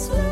Christmas.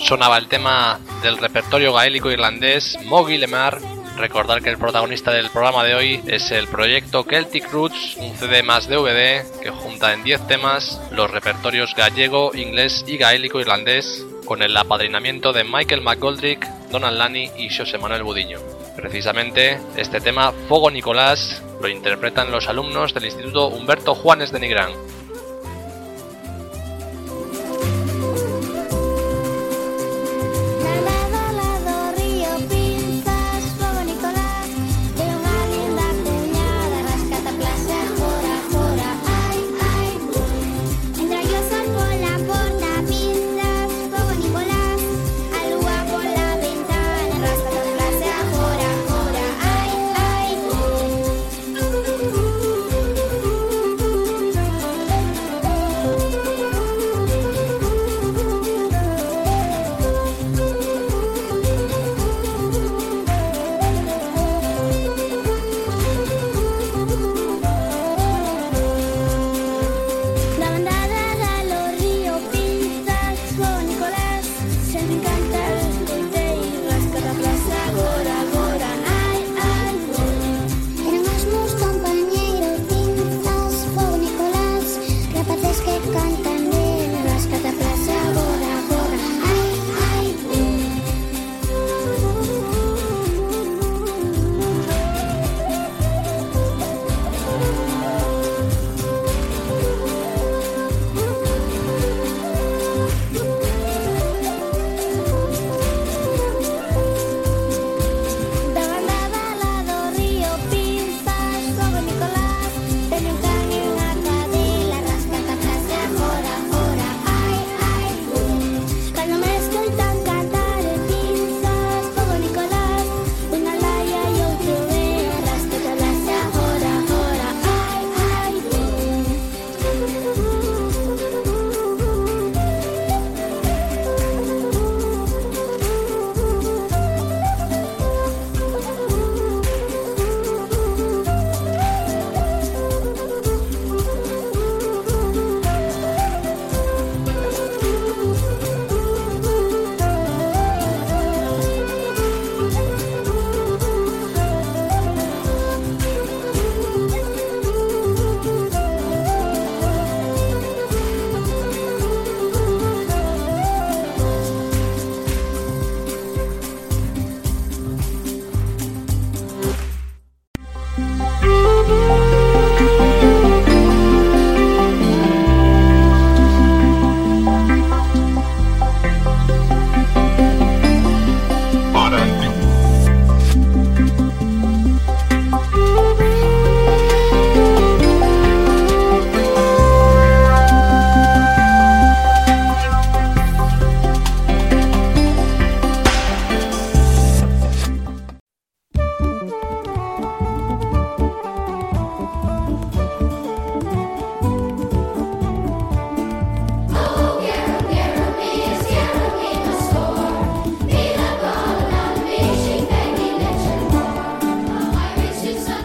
Sonaba el tema del repertorio gaélico irlandés Mogi Lemar. Recordar que el protagonista del programa de hoy es el proyecto Celtic Roots, un CD más DVD que junta en 10 temas los repertorios gallego, inglés y gaélico irlandés, con el apadrinamiento de Michael McGoldrick, Donald Lani y José Manuel Budiño. Precisamente este tema, Fogo Nicolás, lo interpretan los alumnos del Instituto Humberto Juanes de Nigrán.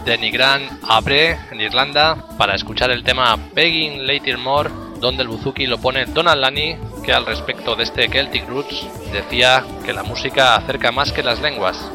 De Nigran Abre, en Irlanda, para escuchar el tema Begging Later More, donde el buzuki lo pone Donald Lani, que al respecto de este Celtic Roots decía que la música acerca más que las lenguas.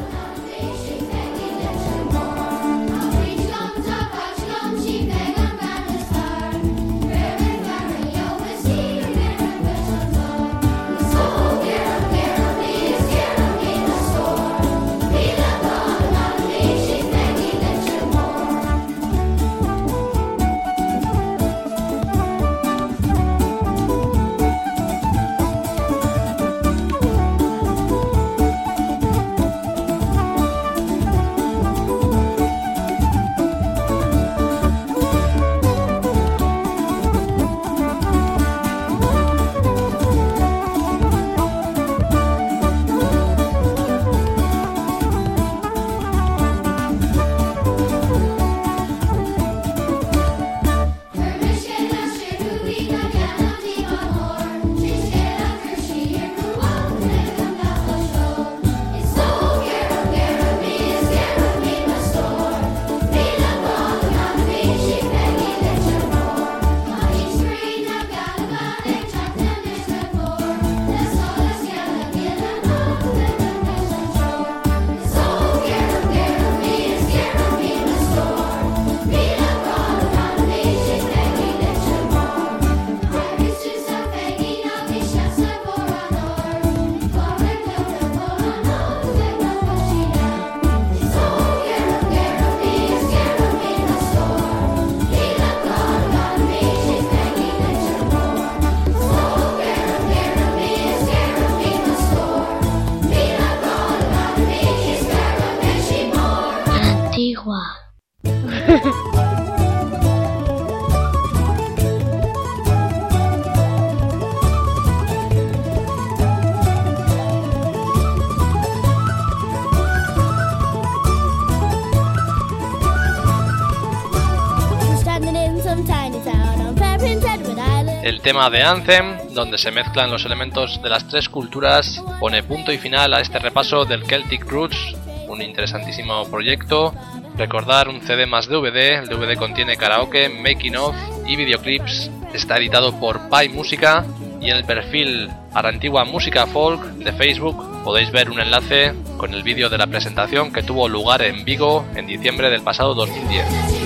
Tema de Anthem, donde se mezclan los elementos de las tres culturas, pone punto y final a este repaso del Celtic Roots, un interesantísimo proyecto. Recordar un CD más DVD, el DVD contiene karaoke, making of y videoclips. Está editado por Pi Música y en el perfil Arantigua Música Folk de Facebook podéis ver un enlace con el vídeo de la presentación que tuvo lugar en Vigo en diciembre del pasado 2010.